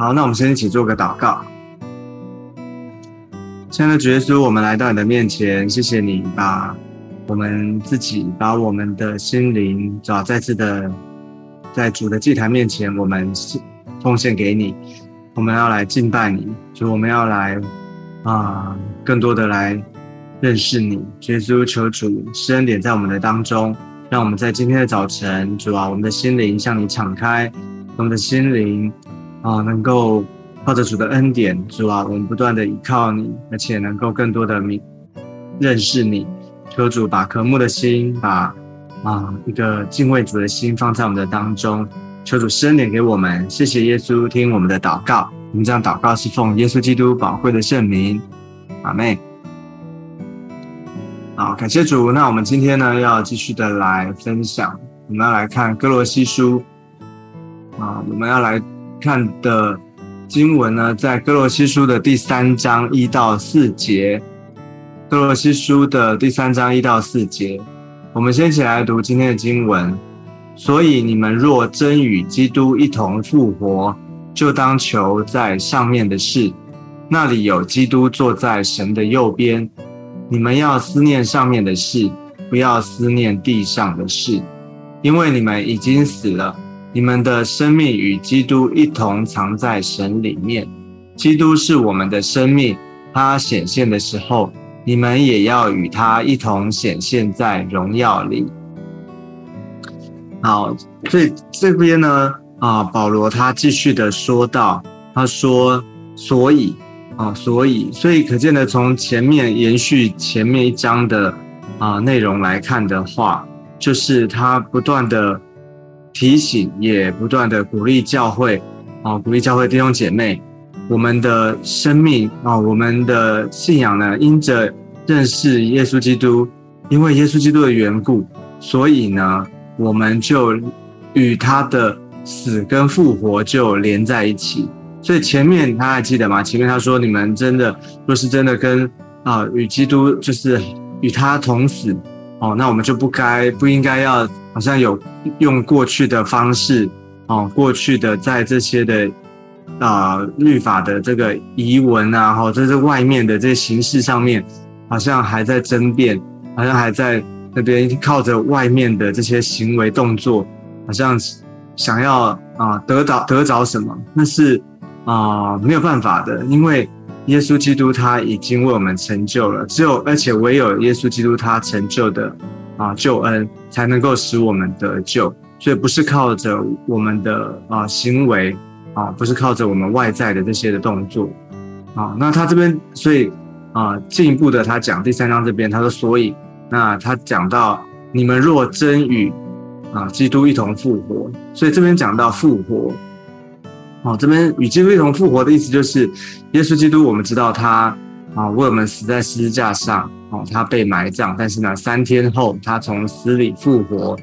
好，那我们先一起做个祷告。亲爱的主耶稣，我们来到你的面前，谢谢你把我们自己、把我们的心灵，主要再次的在主的祭坛面前，我们奉献给你。我们要来敬拜你，主，我们要来啊，更多的来认识你。耶稣，求主施恩典在我们的当中，让我们在今天的早晨，主啊，我们的心灵向你敞开，我们的心灵。啊，能够靠着主的恩典，主啊，我们不断的依靠你，而且能够更多的明认识你。求主把渴慕的心，把啊一个敬畏主的心放在我们的当中。求主施恩典给我们，谢谢耶稣听我们的祷告。我们这样祷告是奉耶稣基督宝贵的圣名，阿妹。好，感谢主。那我们今天呢，要继续的来分享，我们要来看哥罗西书啊，我们要来。看的经文呢，在哥罗西书的第三章一到四节。哥罗西书的第三章一到四节，我们先一起来读今天的经文。所以你们若真与基督一同复活，就当求在上面的事，那里有基督坐在神的右边。你们要思念上面的事，不要思念地上的事，因为你们已经死了。你们的生命与基督一同藏在神里面，基督是我们的生命。他显现的时候，你们也要与他一同显现在荣耀里。好，所以这边呢，啊，保罗他继续的说到，他说，所以，啊，所以，所以可见的，从前面延续前面一章的啊内容来看的话，就是他不断的。提醒也不断的鼓励教会啊，鼓励教会弟兄姐妹，我们的生命啊，我们的信仰呢，因着认识耶稣基督，因为耶稣基督的缘故，所以呢，我们就与他的死跟复活就连在一起。所以前面他还记得吗？前面他说，你们真的若是真的跟啊与基督就是与他同死。哦，那我们就不该不应该要好像有用过去的方式哦，过去的在这些的啊律法的这个遗文啊，或者是外面的这些形式上面，好像还在争辩，好像还在那边靠着外面的这些行为动作，好像想要啊得到得着什么，那是啊没有办法的，因为。耶稣基督他已经为我们成就了，只有而且唯有耶稣基督他成就的啊救恩，才能够使我们得救。所以不是靠着我们的啊行为啊，不是靠着我们外在的这些的动作啊。那他这边所以啊进一步的他讲第三章这边他说，所以那他讲到你们若真与啊基督一同复活，所以这边讲到复活。哦，这边与基督一同复活的意思就是，耶稣基督，我们知道他啊为我们死在十字架上，哦，他被埋葬，但是呢，三天后他从死里复活。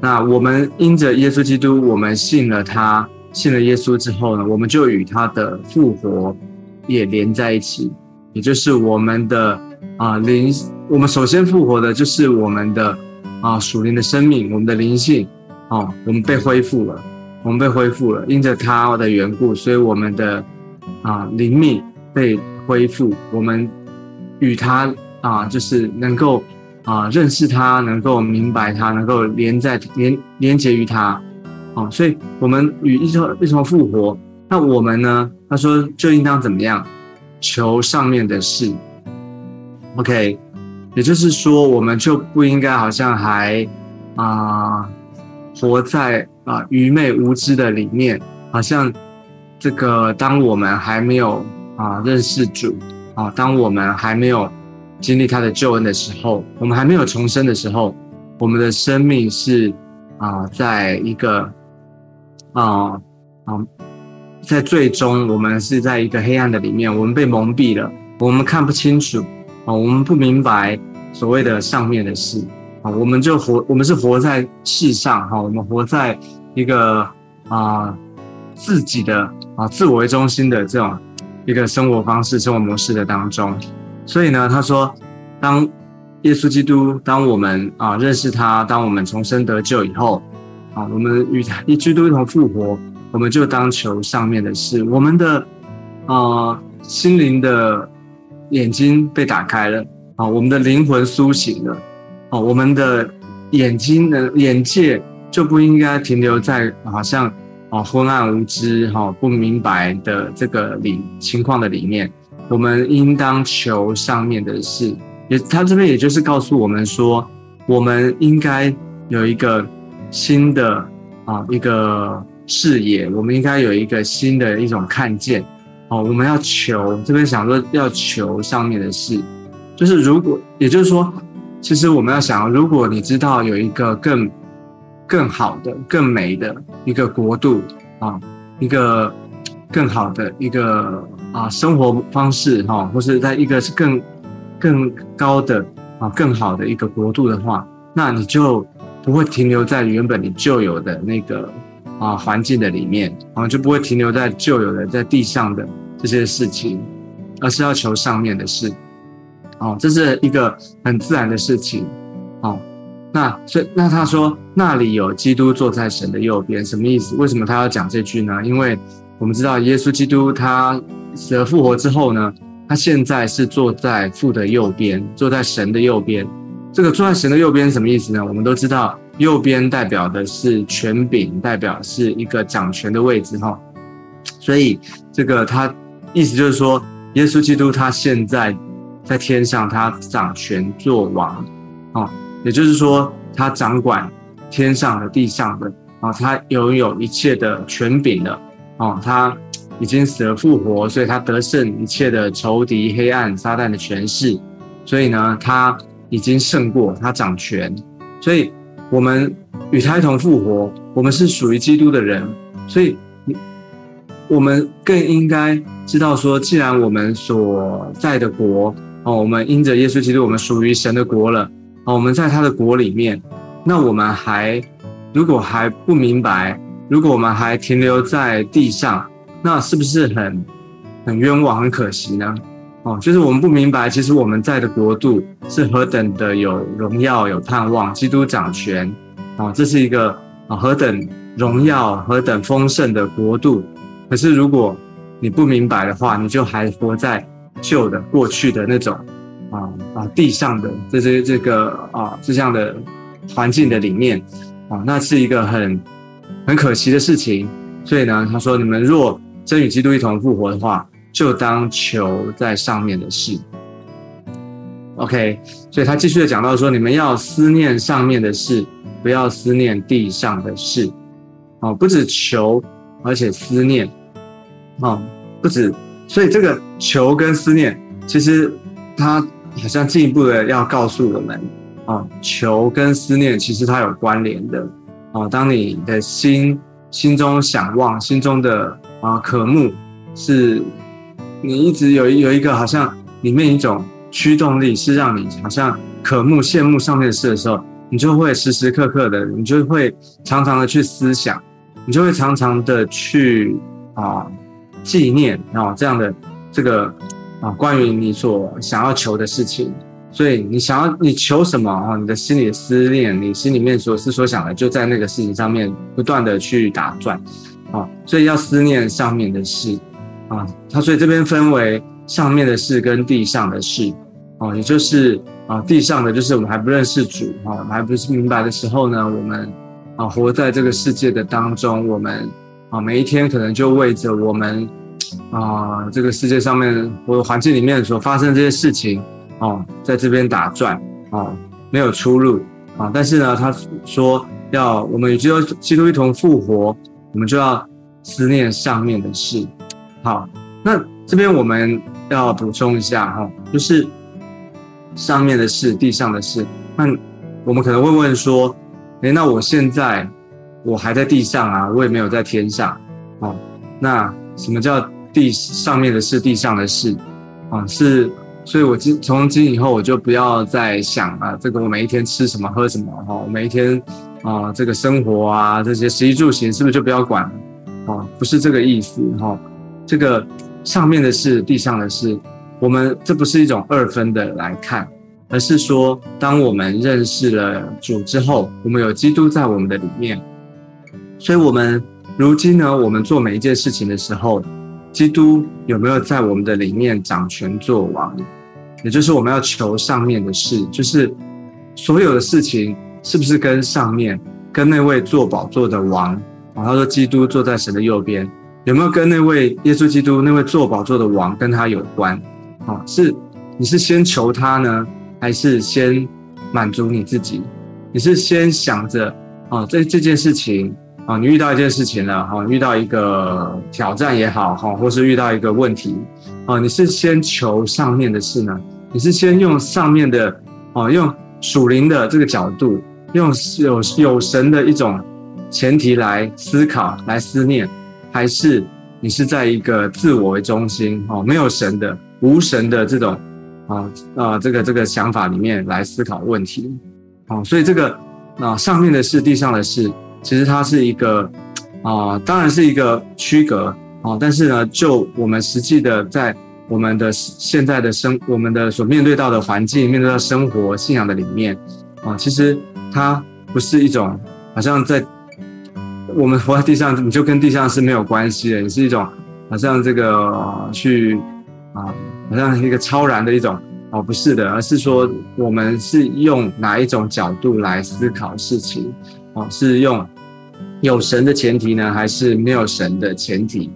那我们因着耶稣基督，我们信了他，信了耶稣之后呢，我们就与他的复活也连在一起，也就是我们的啊灵，我们首先复活的就是我们的啊属灵的生命，我们的灵性，哦，我们被恢复了。我们被恢复了，因着他的缘故，所以我们的啊灵命被恢复。我们与他啊，就是能够啊认识他，能够明白他，能够连在连连接于他。哦，所以我们与一同一同复活。那我们呢？他说就应当怎么样？求上面的事。OK，也就是说，我们就不应该好像还啊活在。啊，愚昧无知的里面，好像这个，当我们还没有啊认识主啊，当我们还没有经历他的救恩的时候，我们还没有重生的时候，我们的生命是啊，在一个啊啊，在最终我们是在一个黑暗的里面，我们被蒙蔽了，我们看不清楚啊，我们不明白所谓的上面的事。啊，我们就活，我们是活在世上哈，我们活在一个啊自己的啊自我为中心的这种一个生活方式、生活模式的当中。所以呢，他说，当耶稣基督，当我们啊认识他，当我们重生得救以后，啊，我们与他一基督一同复活，我们就当求上面的事。我们的啊心灵的眼睛被打开了啊，我们的灵魂苏醒了哦，我们的眼睛的眼界就不应该停留在好像啊昏暗无知哈不明白的这个里情况的里面。我们应当求上面的事，也他这边也就是告诉我们说，我们应该有一个新的啊一个视野，我们应该有一个新的一种看见哦。我们要求这边想说要求上面的事，就是如果也就是说，其实我们要想，如果你知道有一个更更好的、更美的一个国度啊，一个更好的一个。啊，生活方式哈，或是在一个是更更高的啊，更好的一个国度的话，那你就不会停留在原本你旧有的那个啊环境的里面啊，就不会停留在旧有的在地上的这些事情，而是要求上面的事。哦，这是一个很自然的事情。哦，那所以那他说那里有基督坐在神的右边，什么意思？为什么他要讲这句呢？因为我们知道耶稣基督他。死而复活之后呢，他现在是坐在父的右边，坐在神的右边。这个坐在神的右边什么意思呢？我们都知道，右边代表的是权柄，代表是一个掌权的位置哈。所以这个他意思就是说，耶稣基督他现在在天上，他掌权作王啊，也就是说，他掌管天上的、地上的啊，他拥有一切的权柄的啊，他。已经死而复活，所以他得胜一切的仇敌、黑暗、撒旦的权势。所以呢，他已经胜过，他掌权。所以，我们与他一同复活，我们是属于基督的人。所以，我们更应该知道说，既然我们所在的国哦，我们因着耶稣基督，我们属于神的国了哦，我们在他的国里面，那我们还如果还不明白，如果我们还停留在地上。那是不是很很冤枉、很可惜呢？哦，就是我们不明白，其实我们在的国度是何等的有荣耀、有盼望，基督掌权，哦，这是一个啊何等荣耀、何等丰盛的国度。可是如果你不明白的话，你就还活在旧的、过去的那种啊啊地上的这些这个啊这样的环境的里面啊，那是一个很很可惜的事情。所以呢，他说：你们若真与基督一同复活的话，就当求在上面的事。OK，所以他继续的讲到说，你们要思念上面的事，不要思念地上的事。哦，不止求，而且思念。哦，不止，所以这个求跟思念，其实它好像进一步的要告诉我们，啊，求跟思念其实它有关联的。啊，当你的心心中想望，心中的。啊，渴慕是你一直有有一个好像里面一种驱动力，是让你好像渴慕、羡慕上面的事的时候，你就会时时刻刻的，你就会常常的去思想，你就会常常的去啊纪念啊这样的这个啊关于你所想要求的事情。所以你想要你求什么啊？你的心里思念，你心里面所思所想的，就在那个事情上面不断的去打转。啊，所以要思念上面的事啊，他所以这边分为上面的事跟地上的事啊，也就是啊地上的就是我们还不认识主啊，我们还不是明白的时候呢，我们啊活在这个世界的当中，我们啊每一天可能就为着我们啊这个世界上面或环境里面所发生这些事情啊，在这边打转啊，没有出路啊，但是呢，他说要我们与基督基督一同复活。我们就要思念上面的事。好，那这边我们要补充一下哈，就是上面的事，地上的事。那我们可能会问说，诶，那我现在我还在地上啊，我也没有在天上。哦，那什么叫地上面的事，地上的事？啊，是，所以我今从今以后我就不要再想啊，这个我每一天吃什么喝什么哈，我每一天。啊，这个生活啊，这些食衣住行是不是就不要管了？啊，不是这个意思哈。这个上面的事，地上的事，我们这不是一种二分的来看，而是说，当我们认识了主之后，我们有基督在我们的里面，所以我们如今呢，我们做每一件事情的时候，基督有没有在我们的里面掌权作王？也就是我们要求上面的事，就是所有的事情是不是跟上面、跟那位坐宝座的王啊？他说基督坐在神的右边，有没有跟那位耶稣基督那位坐宝座的王跟他有关？啊，是你是先求他呢，还是先满足你自己？你是先想着啊，这这件事情。啊，你遇到一件事情了，哈，遇到一个挑战也好，哈，或是遇到一个问题，啊，你是先求上面的事呢？你是先用上面的，哦，用属灵的这个角度，用有有神的一种前提来思考、来思念，还是你是在一个自我为中心，哦，没有神的、无神的这种，啊啊，这个这个想法里面来思考问题，哦，所以这个啊，上面的事，地上的事。其实它是一个啊，当然是一个区隔啊，但是呢，就我们实际的在我们的现在的生，我们的所面对到的环境，面对到生活信仰的里面啊，其实它不是一种好像在我们活在地上，你就跟地上是没有关系的，你是一种好像这个去啊，好像一个超然的一种哦，不是的，而是说我们是用哪一种角度来思考事情哦，是用。有神的前提呢，还是没有神的前提？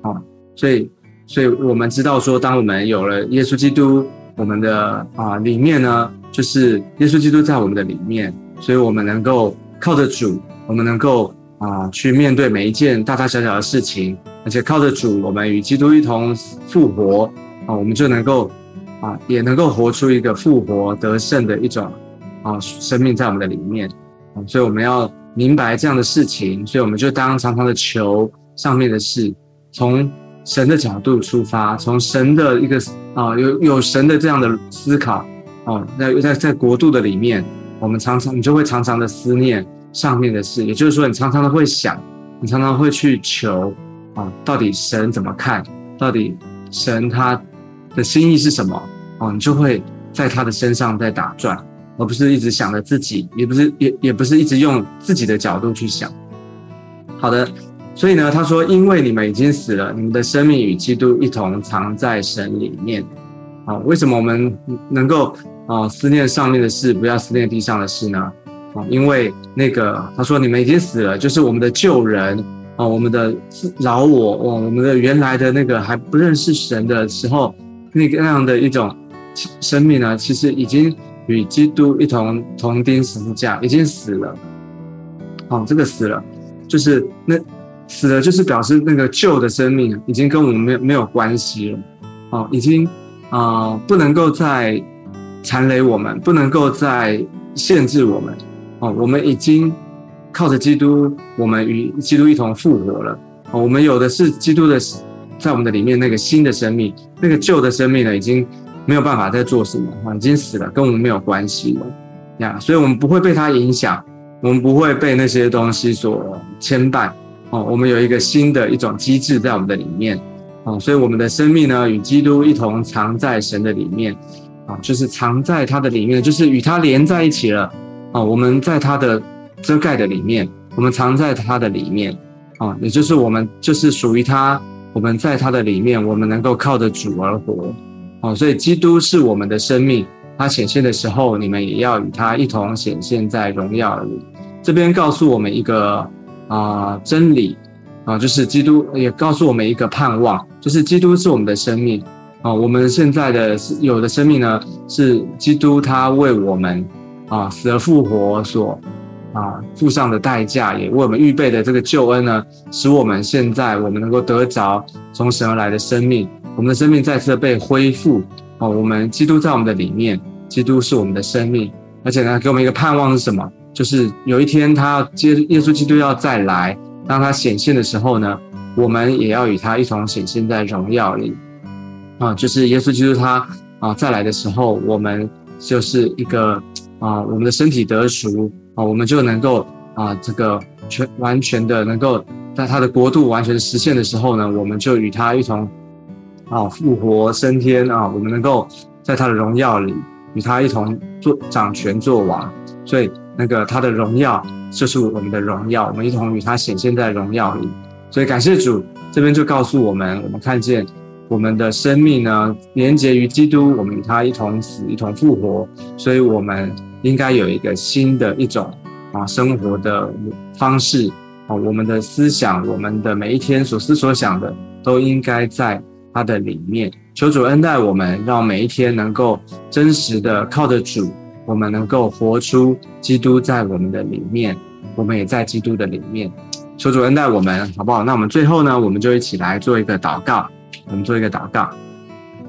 啊，所以，所以我们知道说，当我们有了耶稣基督，我们的啊里面呢，就是耶稣基督在我们的里面，所以我们能够靠着主，我们能够啊去面对每一件大大小小的事情，而且靠着主，我们与基督一同复活啊，我们就能够啊也能够活出一个复活得胜的一种啊生命在我们的里面，所以我们要。明白这样的事情，所以我们就当常常的求上面的事，从神的角度出发，从神的一个啊有有神的这样的思考哦，在在在国度的里面，我们常常你就会常常的思念上面的事，也就是说，你常常的会想，你常常会去求啊，到底神怎么看？到底神他的心意是什么？哦，你就会在他的身上在打转。而不是一直想着自己，也不是也也不是一直用自己的角度去想。好的，所以呢，他说，因为你们已经死了，你们的生命与基督一同藏在神里面。啊，为什么我们能够啊思念上面的事，不要思念地上的事呢？啊，因为那个他说你们已经死了，就是我们的旧人啊，我们的老我，我们的原来的那个还不认识神的时候，那个那样的一种生命呢，其实已经。与基督一同同钉十字架，已经死了。哦，这个死了，就是那死了，就是表示那个旧的生命已经跟我们没有没有关系了。哦，已经啊，不能够再残累我们，不能够再限制我们。哦，我们已经靠着基督，我们与基督一同复活了。哦，我们有的是基督的在我们的里面那个新的生命，那个旧的生命呢，已经。没有办法再做什么，已经死了，跟我们没有关系了呀。所以，我们不会被它影响，我们不会被那些东西所牵绊哦。我们有一个新的一种机制在我们的里面哦，所以我们的生命呢，与基督一同藏在神的里面啊，就是藏在他的里面，就是与他连在一起了啊。我们在他的遮盖的里面，我们藏在他的里面啊，也就是我们就是属于他，我们在他的里面，我们能够靠着主而活。哦，所以基督是我们的生命，他显现的时候，你们也要与他一同显现在荣耀里。这边告诉我们一个啊真理啊，就是基督也告诉我们一个盼望，就是基督是我们的生命啊。我们现在的有的生命呢，是基督他为我们啊死而复活所啊付上的代价，也为我们预备的这个救恩呢，使我们现在我们能够得着从神而来的生命。我们的生命再次被恢复哦，我们基督在我们的里面，基督是我们的生命，而且呢，给我们一个盼望是什么？就是有一天他要接耶稣基督要再来，当他显现的时候呢，我们也要与他一同显现在荣耀里啊！就是耶稣基督他啊再来的时候，我们就是一个啊，我们的身体得赎啊，我们就能够啊这个全完全的能够在他的国度完全实现的时候呢，我们就与他一同。啊，复活升天啊！我们能够在他的荣耀里与他一同做掌权做王，所以那个他的荣耀就是我们的荣耀，我们一同与他显现在荣耀里。所以感谢主，这边就告诉我们，我们看见我们的生命呢，连接于基督，我们与他一同死，一同复活，所以我们应该有一个新的一种啊生活的方式啊，我们的思想，我们的每一天所思所想的，都应该在他的里面。求主恩待我们，让每一天能够真实的靠着主，我们能够活出基督在我们的里面，我们也在基督的里面。求主恩待我们，好不好？那我们最后呢，我们就一起来做一个祷告。我们做一个祷告，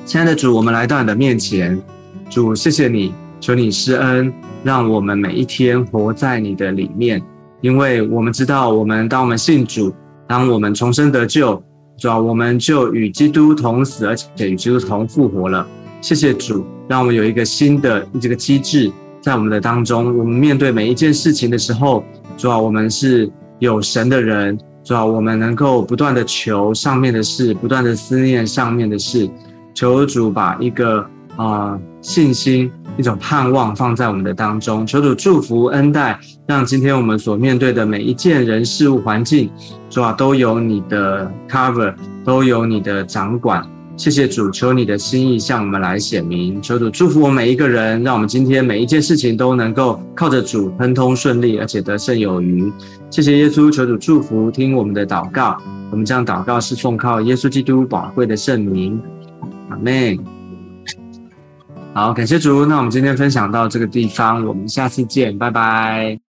亲爱的主，我们来到你的面前，主，谢谢你，求你施恩，让我们每一天活在你的里面。因为我们知道，我们当我们信主，当我们重生得救，主要我们就与基督同死，而且与基督同复活了。谢谢主，让我们有一个新的这个机制在我们的当中。我们面对每一件事情的时候，主要我们是。有神的人，主要我们能够不断的求上面的事，不断的思念上面的事，求主把一个啊信心、一种盼望放在我们的当中，求主祝福恩待，让今天我们所面对的每一件人事物环境，主啊都有你的 cover，都有你的掌管。谢谢主，求你的心意向我们来显明。求主祝福我每一个人，让我们今天每一件事情都能够靠着主亨通顺利，而且得胜有余。谢谢耶稣，求主祝福，听我们的祷告。我们将祷告是奉靠耶稣基督宝贵的圣名。阿门。好，感谢主。那我们今天分享到这个地方，我们下次见，拜拜。